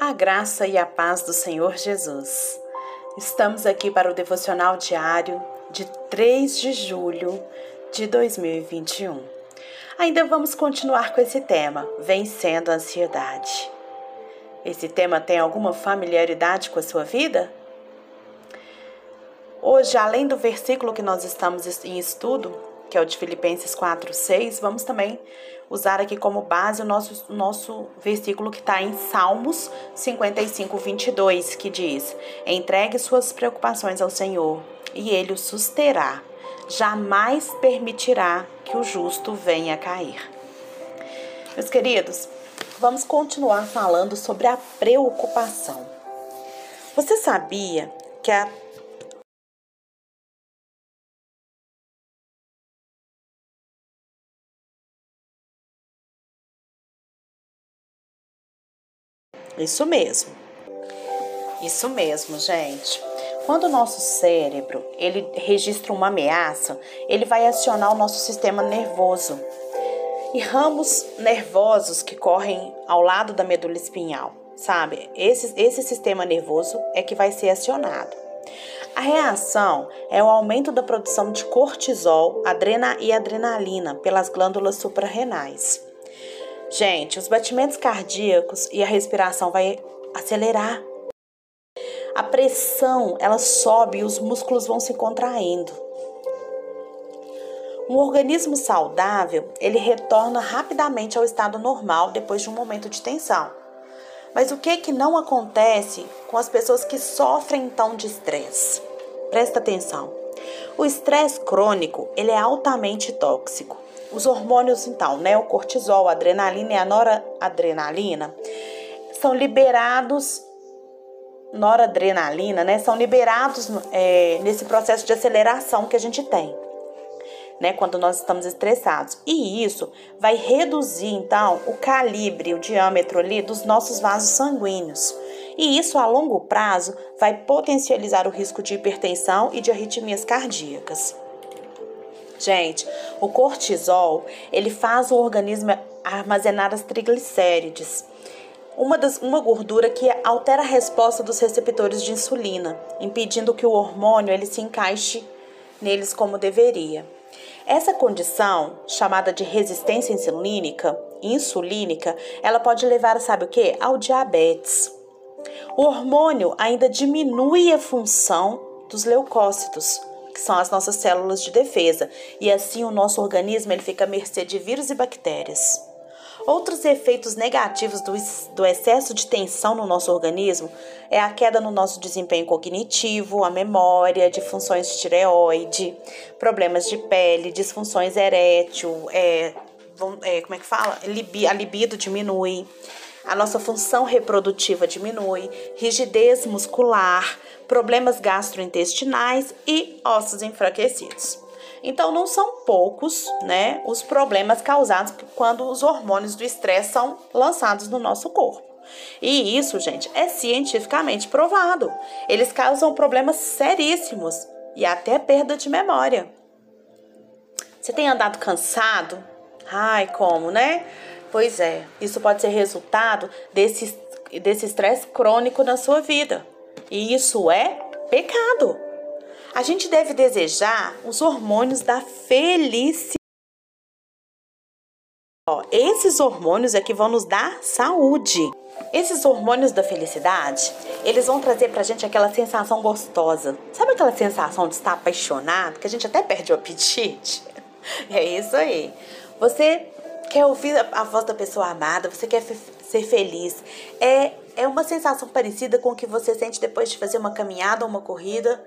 A graça e a paz do Senhor Jesus. Estamos aqui para o devocional diário de 3 de julho de 2021. Ainda vamos continuar com esse tema, vencendo a ansiedade. Esse tema tem alguma familiaridade com a sua vida? Hoje, além do versículo que nós estamos em estudo, que é o de Filipenses 4, 6, vamos também usar aqui como base o nosso, nosso versículo que está em Salmos 55, 22, que diz: Entregue suas preocupações ao Senhor e ele o susterá. Jamais permitirá que o justo venha a cair. Meus queridos, vamos continuar falando sobre a preocupação. Você sabia que a Isso mesmo. Isso mesmo, gente. Quando o nosso cérebro ele registra uma ameaça, ele vai acionar o nosso sistema nervoso. E ramos nervosos que correm ao lado da medula espinhal, sabe? Esse, esse sistema nervoso é que vai ser acionado. A reação é o aumento da produção de cortisol adrena e adrenalina pelas glândulas suprarrenais. Gente, os batimentos cardíacos e a respiração vai acelerar. A pressão, ela sobe e os músculos vão se contraindo. Um organismo saudável, ele retorna rapidamente ao estado normal depois de um momento de tensão. Mas o que que não acontece com as pessoas que sofrem então de estresse? Presta atenção. O estresse crônico, ele é altamente tóxico. Os hormônios, então, né, o cortisol, a adrenalina e a noradrenalina, são liberados noradrenalina, né, são liberados é, nesse processo de aceleração que a gente tem, né, quando nós estamos estressados. E isso vai reduzir, então, o calibre, o diâmetro ali dos nossos vasos sanguíneos. E isso, a longo prazo, vai potencializar o risco de hipertensão e de arritmias cardíacas. Gente, o cortisol, ele faz o organismo armazenar as triglicérides, uma, das, uma gordura que altera a resposta dos receptores de insulina, impedindo que o hormônio ele se encaixe neles como deveria. Essa condição, chamada de resistência insulínica, insulínica, ela pode levar, sabe o que? Ao diabetes. O hormônio ainda diminui a função dos leucócitos, que são as nossas células de defesa, e assim o nosso organismo ele fica à mercê de vírus e bactérias. Outros efeitos negativos do, do excesso de tensão no nosso organismo é a queda no nosso desempenho cognitivo, a memória, de funções de tireoide, problemas de pele, disfunções erétil, é, é, como é que fala? A libido diminui, a nossa função reprodutiva diminui, rigidez muscular, problemas gastrointestinais e ossos enfraquecidos. Então não são poucos, né, os problemas causados quando os hormônios do estresse são lançados no nosso corpo. E isso, gente, é cientificamente provado. Eles causam problemas seríssimos e até perda de memória. Você tem andado cansado? Ai, como, né? Pois é, isso pode ser resultado desse desse estresse crônico na sua vida. E isso é pecado. A gente deve desejar os hormônios da felicidade. Ó, esses hormônios é que vão nos dar saúde. Esses hormônios da felicidade, eles vão trazer pra gente aquela sensação gostosa. Sabe aquela sensação de estar apaixonado, que a gente até perde o apetite? É isso aí. Você quer ouvir a voz da pessoa amada, você quer ser feliz. É, é uma sensação parecida com o que você sente depois de fazer uma caminhada ou uma corrida,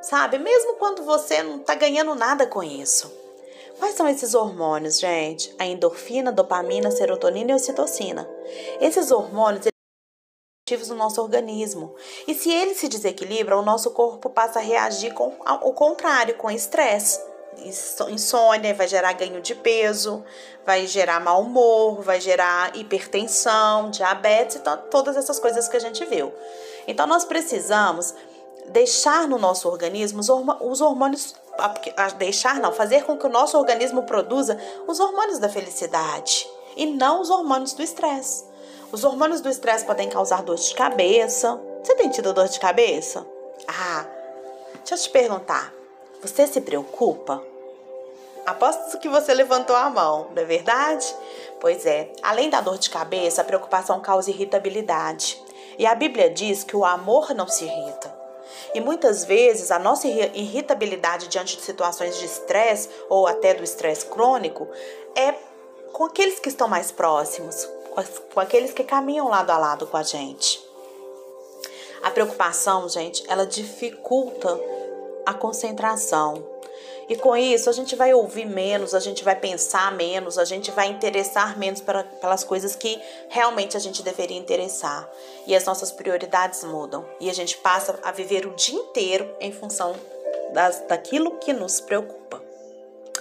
sabe? Mesmo quando você não está ganhando nada com isso. Quais são esses hormônios, gente? A endorfina, dopamina, serotonina e ocitocina. Esses hormônios ativos no nosso organismo. E se eles se desequilibram, o nosso corpo passa a reagir com o contrário, com estresse insônia, vai gerar ganho de peso, vai gerar mau humor, vai gerar hipertensão, diabetes, então, todas essas coisas que a gente viu. Então, nós precisamos deixar no nosso organismo os hormônios, deixar não, fazer com que o nosso organismo produza os hormônios da felicidade e não os hormônios do estresse. Os hormônios do estresse podem causar dor de cabeça. Você tem tido dor de cabeça? Ah, deixa eu te perguntar. Você se preocupa? Aposto que você levantou a mão, não é verdade? Pois é, além da dor de cabeça, a preocupação causa irritabilidade. E a Bíblia diz que o amor não se irrita. E muitas vezes a nossa irritabilidade diante de situações de estresse ou até do estresse crônico é com aqueles que estão mais próximos, com aqueles que caminham lado a lado com a gente. A preocupação, gente, ela dificulta a concentração. E com isso, a gente vai ouvir menos, a gente vai pensar menos, a gente vai interessar menos pelas coisas que realmente a gente deveria interessar. E as nossas prioridades mudam. E a gente passa a viver o dia inteiro em função das, daquilo que nos preocupa.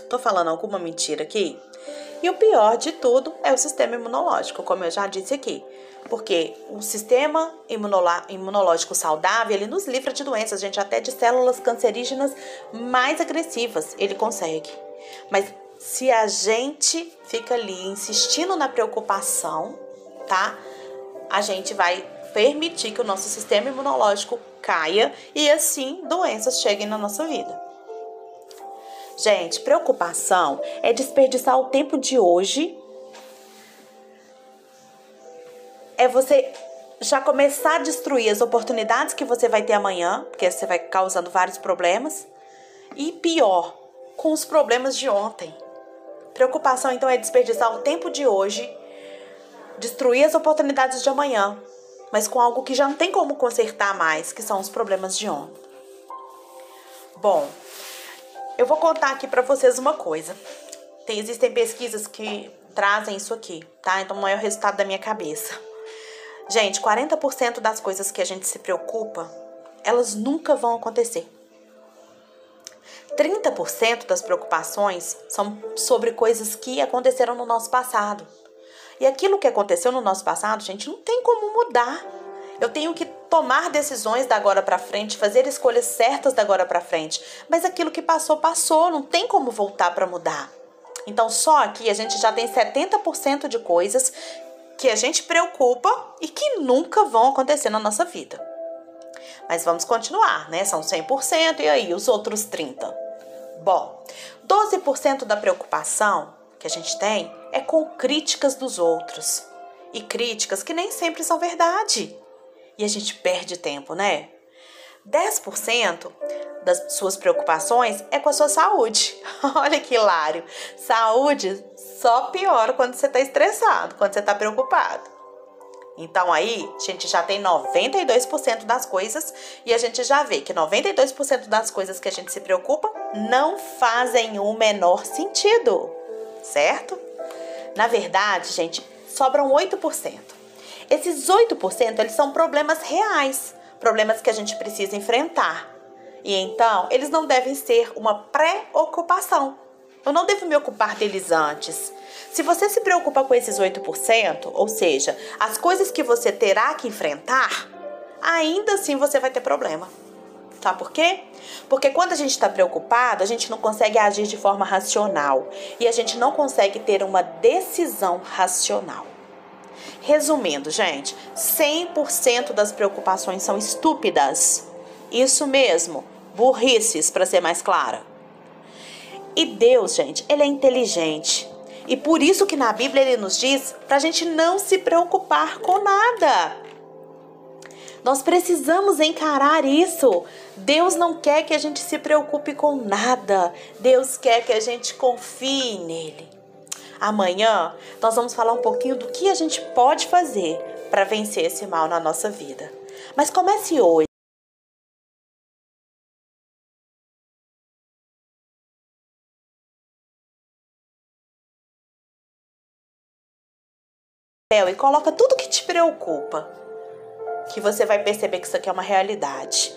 Tô falando alguma mentira aqui? E o pior de tudo é o sistema imunológico, como eu já disse aqui. Porque o sistema imunológico saudável, ele nos livra de doenças, gente, até de células cancerígenas mais agressivas, ele consegue. Mas se a gente fica ali insistindo na preocupação, tá? A gente vai permitir que o nosso sistema imunológico caia e assim doenças cheguem na nossa vida. Gente, preocupação é desperdiçar o tempo de hoje. É você já começar a destruir as oportunidades que você vai ter amanhã, porque você vai causando vários problemas. E pior, com os problemas de ontem. Preocupação então é desperdiçar o tempo de hoje, destruir as oportunidades de amanhã, mas com algo que já não tem como consertar mais, que são os problemas de ontem. Bom, eu vou contar aqui para vocês uma coisa. Tem, existem pesquisas que trazem isso aqui, tá? Então não é resultado da minha cabeça. Gente, 40% das coisas que a gente se preocupa, elas nunca vão acontecer. 30% das preocupações são sobre coisas que aconteceram no nosso passado. E aquilo que aconteceu no nosso passado, gente, não tem como mudar. Eu tenho que tomar decisões da agora para frente, fazer escolhas certas da agora para frente. Mas aquilo que passou, passou, não tem como voltar para mudar. Então, só aqui a gente já tem 70% de coisas que a gente preocupa e que nunca vão acontecer na nossa vida. Mas vamos continuar, né? São 100% e aí os outros 30. Bom, 12% da preocupação que a gente tem é com críticas dos outros. E críticas que nem sempre são verdade e a gente perde tempo, né? 10% das suas preocupações é com a sua saúde. Olha que hilário. Saúde só piora quando você está estressado, quando você está preocupado. Então aí, a gente já tem 92% das coisas e a gente já vê que 92% das coisas que a gente se preocupa não fazem o menor sentido, certo? Na verdade, gente, sobram 8%. Esses 8% eles são problemas reais, problemas que a gente precisa enfrentar. E então, eles não devem ser uma preocupação. Eu não devo me ocupar deles antes. Se você se preocupa com esses 8%, ou seja, as coisas que você terá que enfrentar, ainda assim você vai ter problema. Sabe por quê? Porque quando a gente está preocupado, a gente não consegue agir de forma racional e a gente não consegue ter uma decisão racional. Resumindo, gente, 100% das preocupações são estúpidas. Isso mesmo, burrices, para ser mais clara. E Deus, gente, ele é inteligente. E por isso que na Bíblia ele nos diz para a gente não se preocupar com nada. Nós precisamos encarar isso. Deus não quer que a gente se preocupe com nada. Deus quer que a gente confie nele. Amanhã nós vamos falar um pouquinho do que a gente pode fazer para vencer esse mal na nossa vida. Mas comece hoje. e coloca tudo que te preocupa, que você vai perceber que isso aqui é uma realidade.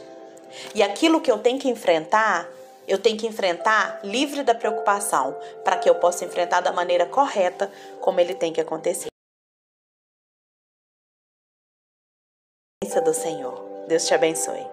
E aquilo que eu tenho que enfrentar, eu tenho que enfrentar livre da preocupação, para que eu possa enfrentar da maneira correta como ele tem que acontecer. do Senhor. Deus te abençoe.